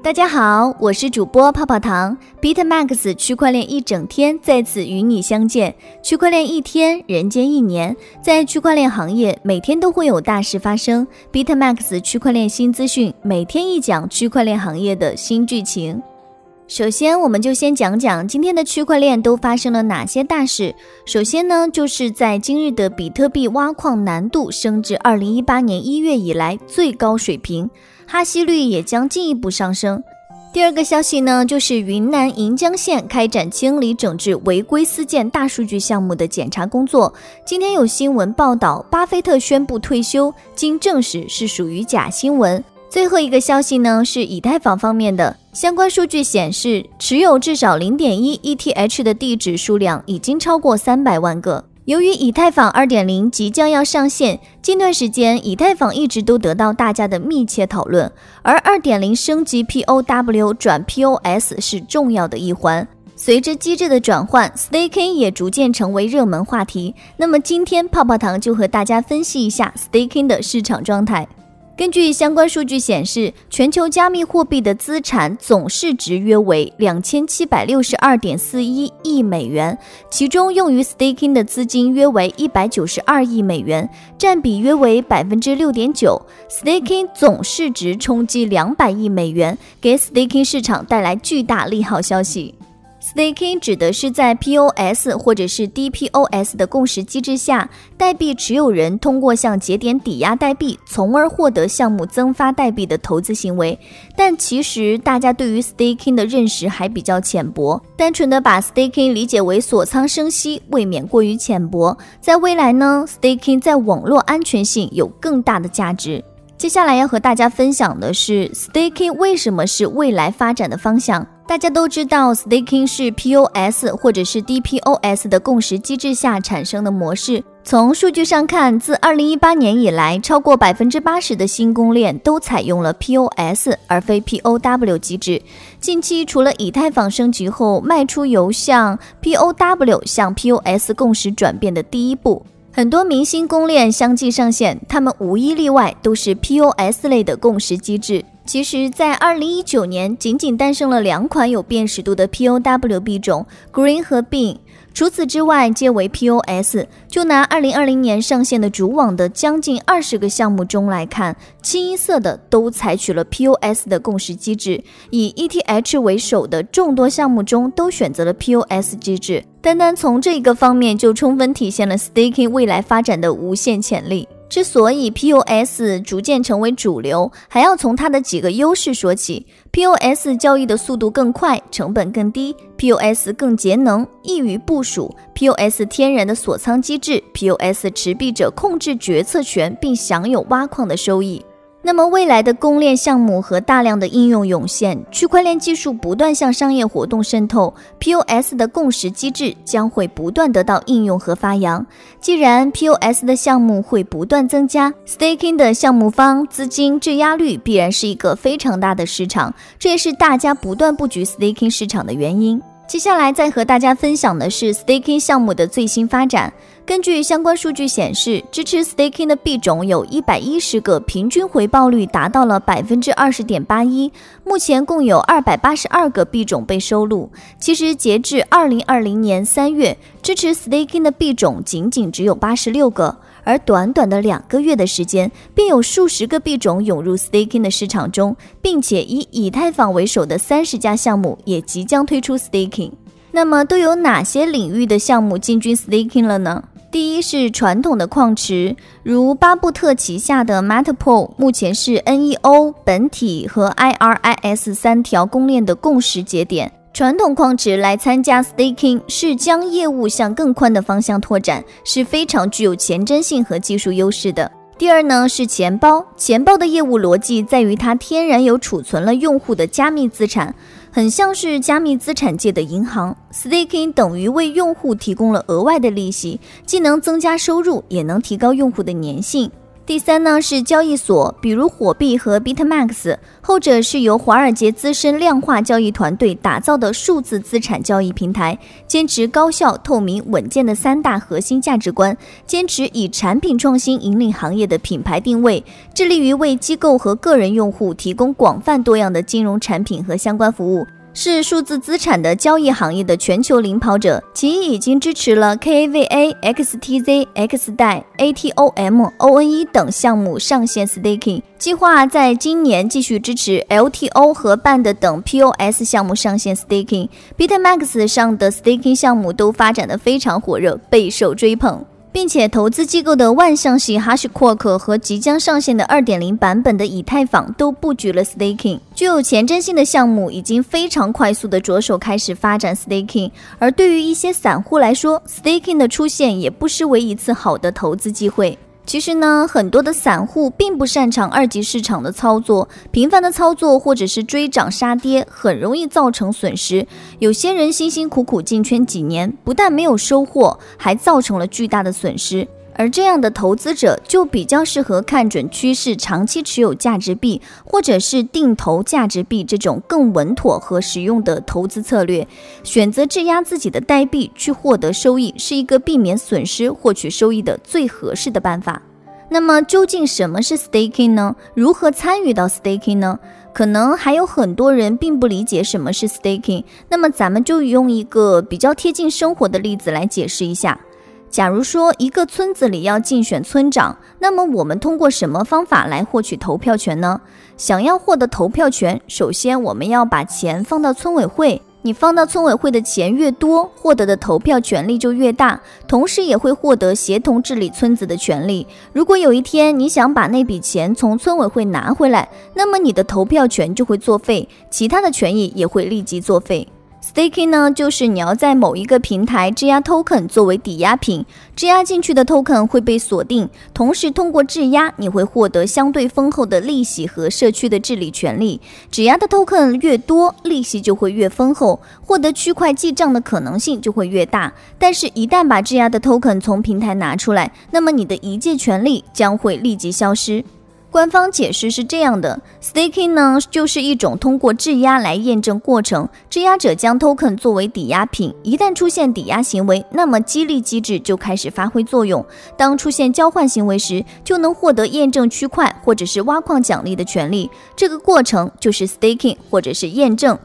大家好，我是主播泡泡糖，BitMax 区块链一整天在此与你相见。区块链一天，人间一年，在区块链行业，每天都会有大事发生。BitMax 区块链新资讯，每天一讲区块链行业的新剧情。首先，我们就先讲讲今天的区块链都发生了哪些大事。首先呢，就是在今日的比特币挖矿难度升至二零一八年一月以来最高水平。哈希率也将进一步上升。第二个消息呢，就是云南盈江县开展清理整治违规私建大数据项目的检查工作。今天有新闻报道，巴菲特宣布退休，经证实是属于假新闻。最后一个消息呢，是以太坊方面的相关数据显示，持有至少零点一 ETH 的地址数量已经超过三百万个。由于以太坊2.0即将要上线，近段时间以太坊一直都得到大家的密切讨论，而2.0升级 POW 转 POS 是重要的一环。随着机制的转换，Staking 也逐渐成为热门话题。那么今天泡泡糖就和大家分析一下 Staking 的市场状态。根据相关数据显示，全球加密货币的资产总市值约为两千七百六十二点四一亿美元，其中用于 staking 的资金约为一百九十二亿美元，占比约为百分之六点九。staking 总市值冲击两百亿美元，给 staking 市场带来巨大利好消息。Staking 指的是在 POS 或者是 DPoS 的共识机制下，代币持有人通过向节点抵押代币，从而获得项目增发代币的投资行为。但其实大家对于 Staking 的认识还比较浅薄，单纯的把 Staking 理解为锁仓生息，未免过于浅薄。在未来呢，Staking 在网络安全性有更大的价值。接下来要和大家分享的是，Staking 为什么是未来发展的方向？大家都知道，Staking 是 POS 或者是 DPoS 的共识机制下产生的模式。从数据上看，自2018年以来，超过百分之八十的新公链都采用了 POS 而非 POW 机制。近期，除了以太坊升级后迈出由向 POW 向 POS 共识转变的第一步。很多明星公链相继上线，他们无一例外都是 POS 类的共识机制。其实，在2019年，仅仅诞生了两款有辨识度的 POW 币种，Green 和 Bean。除此之外，皆为 POS。就拿二零二零年上线的主网的将近二十个项目中来看，清一色的都采取了 POS 的共识机制。以 ETH 为首的众多项目中，都选择了 POS 机制。单单从这一个方面，就充分体现了 Staking 未来发展的无限潜力。之所以 POS 逐渐成为主流，还要从它的几个优势说起。POS 交易的速度更快，成本更低；POS 更节能，易于部署；POS 天然的锁仓机制；POS 持币者控制决策权，并享有挖矿的收益。那么，未来的公链项目和大量的应用涌现，区块链技术不断向商业活动渗透，POS 的共识机制将会不断得到应用和发扬。既然 POS 的项目会不断增加，Staking 的项目方资金质押率必然是一个非常大的市场，这也是大家不断布局 Staking 市场的原因。接下来再和大家分享的是 Staking 项目的最新发展。根据相关数据显示，支持 Staking 的币种有一百一十个，平均回报率达到了百分之二十点八一。目前共有二百八十二个币种被收录。其实截至二零二零年三月，支持 Staking 的币种仅仅只有八十六个。而短短的两个月的时间，便有数十个币种涌入 staking 的市场中，并且以以太坊为首的三十家项目也即将推出 staking。那么都有哪些领域的项目进军 staking 了呢？第一是传统的矿池，如巴布特旗下的 MatPool，目前是 NEO 本体和 IRIS 三条公链的共识节点。传统矿池来参加 staking 是将业务向更宽的方向拓展，是非常具有前瞻性和技术优势的。第二呢是钱包，钱包的业务逻辑在于它天然有储存了用户的加密资产，很像是加密资产界的银行。staking 等于为用户提供了额外的利息，既能增加收入，也能提高用户的粘性。第三呢是交易所，比如火币和 BitMax，后者是由华尔街资深量化交易团队打造的数字资产交易平台，坚持高效、透明、稳健的三大核心价值观，坚持以产品创新引领行业的品牌定位，致力于为机构和个人用户提供广泛多样的金融产品和相关服务。是数字资产的交易行业的全球领跑者，其已经支持了 KAVA、XTZ、X 代、ATOM、ONE 等项目上线 staking，计划在今年继续支持 LTO 和 Band 等 POS 项目上线 staking。BitMax 上的 staking 项目都发展的非常火热，备受追捧。并且，投资机构的万象系 HashiCorp 和即将上线的2.0版本的以太坊都布局了 staking，具有前瞻性的项目已经非常快速的着手开始发展 staking。而对于一些散户来说，staking 的出现也不失为一次好的投资机会。其实呢，很多的散户并不擅长二级市场的操作，频繁的操作或者是追涨杀跌，很容易造成损失。有些人辛辛苦苦进圈几年，不但没有收获，还造成了巨大的损失。而这样的投资者就比较适合看准趋势，长期持有价值币，或者是定投价值币这种更稳妥和实用的投资策略。选择质押自己的代币去获得收益，是一个避免损失、获取收益的最合适的办法。那么，究竟什么是 staking 呢？如何参与到 staking 呢？可能还有很多人并不理解什么是 staking。那么，咱们就用一个比较贴近生活的例子来解释一下。假如说一个村子里要竞选村长，那么我们通过什么方法来获取投票权呢？想要获得投票权，首先我们要把钱放到村委会。你放到村委会的钱越多，获得的投票权利就越大，同时也会获得协同治理村子的权利。如果有一天你想把那笔钱从村委会拿回来，那么你的投票权就会作废，其他的权益也会立即作废。Staking 呢，就是你要在某一个平台质押 token 作为抵押品，质押进去的 token 会被锁定，同时通过质押，你会获得相对丰厚的利息和社区的治理权利。质押的 token 越多，利息就会越丰厚，获得区块记账的可能性就会越大。但是，一旦把质押的 token 从平台拿出来，那么你的一切权利将会立即消失。官方解释是这样的：staking 呢，就是一种通过质押来验证过程。质押者将 token 作为抵押品，一旦出现抵押行为，那么激励机制就开始发挥作用。当出现交换行为时，就能获得验证区块或者是挖矿奖励的权利。这个过程就是 staking 或者是验证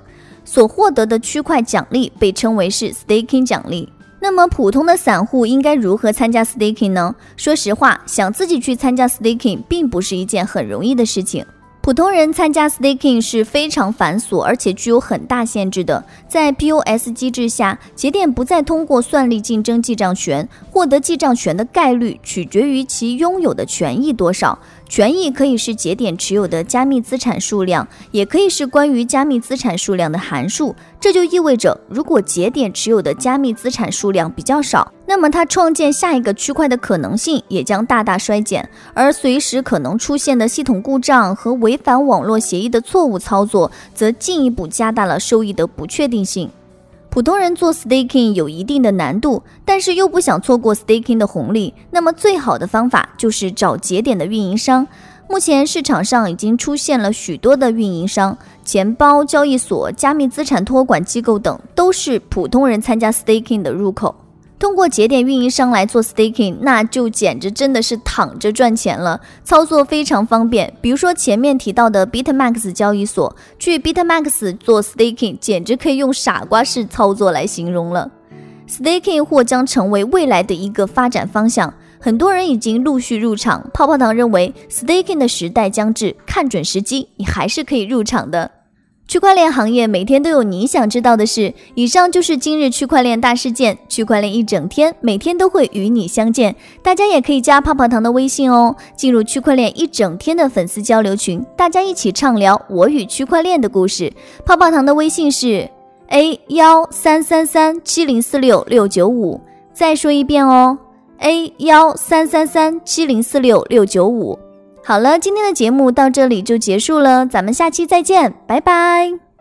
所获得的区块奖励，被称为是 staking 奖励。那么普通的散户应该如何参加 staking 呢？说实话，想自己去参加 staking 并不是一件很容易的事情。普通人参加 staking 是非常繁琐，而且具有很大限制的。在 POS 机制下，节点不再通过算力竞争记账权，获得记账权的概率取决于其拥有的权益多少。权益可以是节点持有的加密资产数量，也可以是关于加密资产数量的函数。这就意味着，如果节点持有的加密资产数量比较少，那么它创建下一个区块的可能性也将大大衰减。而随时可能出现的系统故障和违反网络协议的错误操作，则进一步加大了收益的不确定性。普通人做 staking 有一定的难度，但是又不想错过 staking 的红利，那么最好的方法就是找节点的运营商。目前市场上已经出现了许多的运营商，钱包、交易所、加密资产托管机构等，都是普通人参加 staking 的入口。通过节点运营商来做 staking，那就简直真的是躺着赚钱了，操作非常方便。比如说前面提到的 BitMax 交易所，去 BitMax 做 staking，简直可以用傻瓜式操作来形容了。staking 或将成为未来的一个发展方向，很多人已经陆续入场。泡泡糖认为 staking 的时代将至，看准时机，你还是可以入场的。区块链行业每天都有你想知道的事。以上就是今日区块链大事件。区块链一整天，每天都会与你相见。大家也可以加泡泡糖的微信哦，进入区块链一整天的粉丝交流群，大家一起畅聊我与区块链的故事。泡泡糖的微信是 a 幺三三三七零四六六九五。再说一遍哦，a 幺三三三七零四六六九五。好了，今天的节目到这里就结束了，咱们下期再见，拜拜。